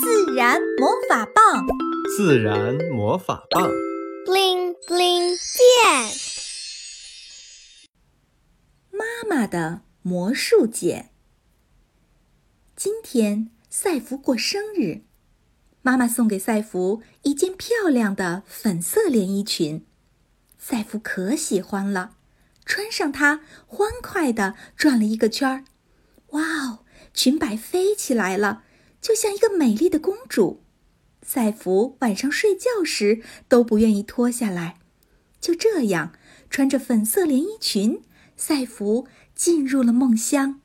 自然魔法棒，自然魔法棒，bling bling 变。妈妈的魔术剪。今天赛弗过生日，妈妈送给赛弗一件漂亮的粉色连衣裙，赛弗可喜欢了，穿上它，欢快地转了一个圈儿。哇哦，裙摆飞起来了！就像一个美丽的公主，赛弗晚上睡觉时都不愿意脱下来。就这样，穿着粉色连衣裙，赛弗进入了梦乡。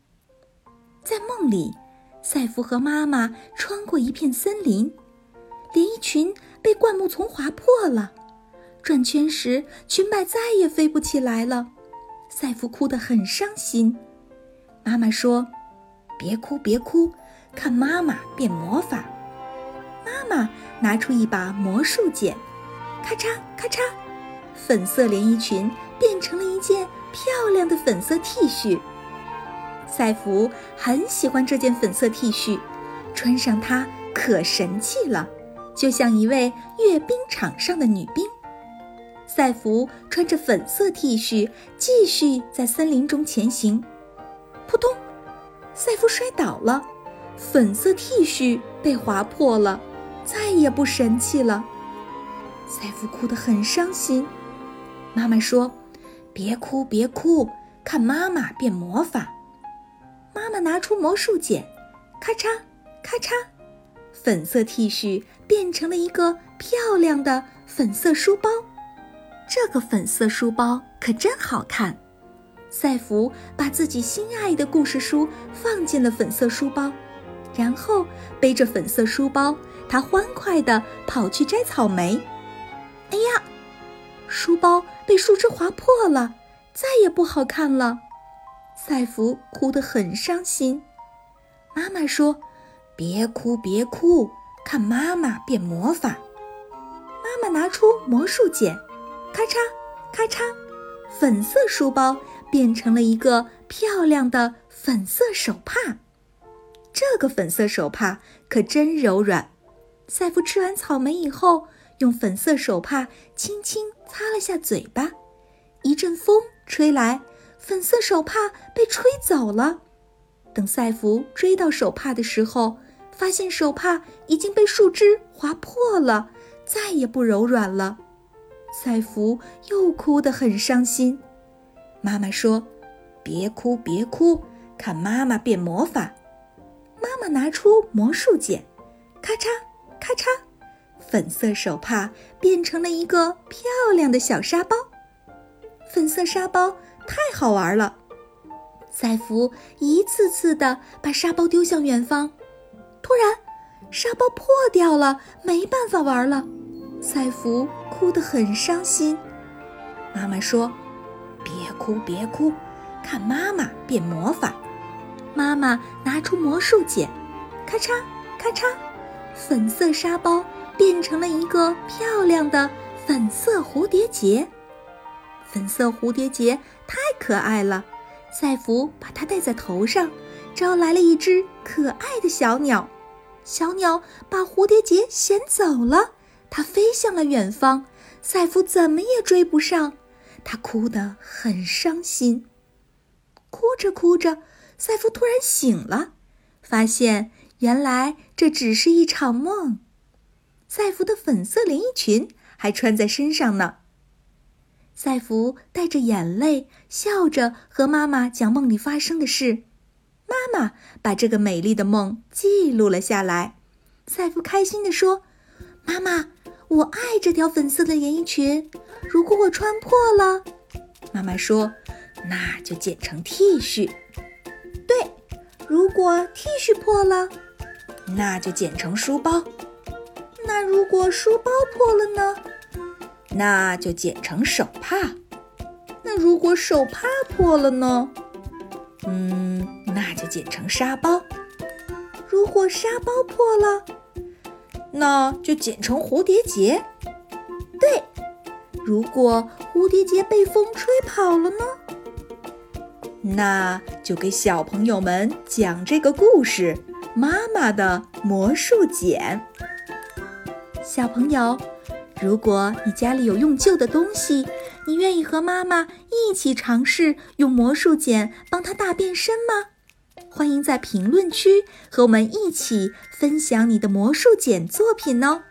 在梦里，赛弗和妈妈穿过一片森林，连衣裙被灌木丛划破了，转圈时裙摆再也飞不起来了。赛弗哭得很伤心。妈妈说：“别哭，别哭。”看妈妈变魔法，妈妈拿出一把魔术剪，咔嚓咔嚓，粉色连衣裙变成了一件漂亮的粉色 T 恤。赛弗很喜欢这件粉色 T 恤，穿上它可神气了，就像一位阅兵场上的女兵。赛弗穿着粉色 T 恤，继续在森林中前行。扑通，赛弗摔倒了。粉色 T 恤被划破了，再也不神气了。赛弗哭得很伤心。妈妈说：“别哭，别哭，看妈妈变魔法。”妈妈拿出魔术剪，咔嚓咔嚓，粉色 T 恤变成了一个漂亮的粉色书包。这个粉色书包可真好看。赛弗把自己心爱的故事书放进了粉色书包。然后背着粉色书包，他欢快地跑去摘草莓。哎呀，书包被树枝划破了，再也不好看了。赛弗哭得很伤心。妈妈说：“别哭，别哭，看妈妈变魔法。”妈妈拿出魔术剪，咔嚓咔嚓，粉色书包变成了一个漂亮的粉色手帕。这个粉色手帕可真柔软。赛弗吃完草莓以后，用粉色手帕轻轻擦了下嘴巴。一阵风吹来，粉色手帕被吹走了。等赛弗追到手帕的时候，发现手帕已经被树枝划破了，再也不柔软了。赛弗又哭得很伤心。妈妈说：“别哭，别哭，看妈妈变魔法。”妈妈拿出魔术剪，咔嚓咔嚓，粉色手帕变成了一个漂亮的小沙包。粉色沙包太好玩了，赛弗一次次的把沙包丢向远方。突然，沙包破掉了，没办法玩了。赛弗哭得很伤心。妈妈说：“别哭，别哭，看妈妈变魔法。”妈妈拿出魔术剪，咔嚓咔嚓，粉色沙包变成了一个漂亮的粉色蝴蝶结。粉色蝴蝶结太可爱了，赛弗把它戴在头上，招来了一只可爱的小鸟。小鸟把蝴蝶结衔走了，它飞向了远方，赛弗怎么也追不上，他哭得很伤心。哭着哭着。赛弗突然醒了，发现原来这只是一场梦。赛弗的粉色连衣裙还穿在身上呢。赛弗带着眼泪，笑着和妈妈讲梦里发生的事。妈妈把这个美丽的梦记录了下来。赛弗开心地说：“妈妈，我爱这条粉色的连衣裙。如果我穿破了，妈妈说，那就剪成 T 恤。”如果 T 恤破了，那就剪成书包；那如果书包破了呢，那就剪成手帕；那如果手帕破了呢，嗯，那就剪成沙包；如果沙包破了，那就剪成蝴蝶结。对，如果蝴蝶结被风吹跑了呢？那就给小朋友们讲这个故事，妈妈的魔术剪。小朋友，如果你家里有用旧的东西，你愿意和妈妈一起尝试用魔术剪帮它大变身吗？欢迎在评论区和我们一起分享你的魔术剪作品哦！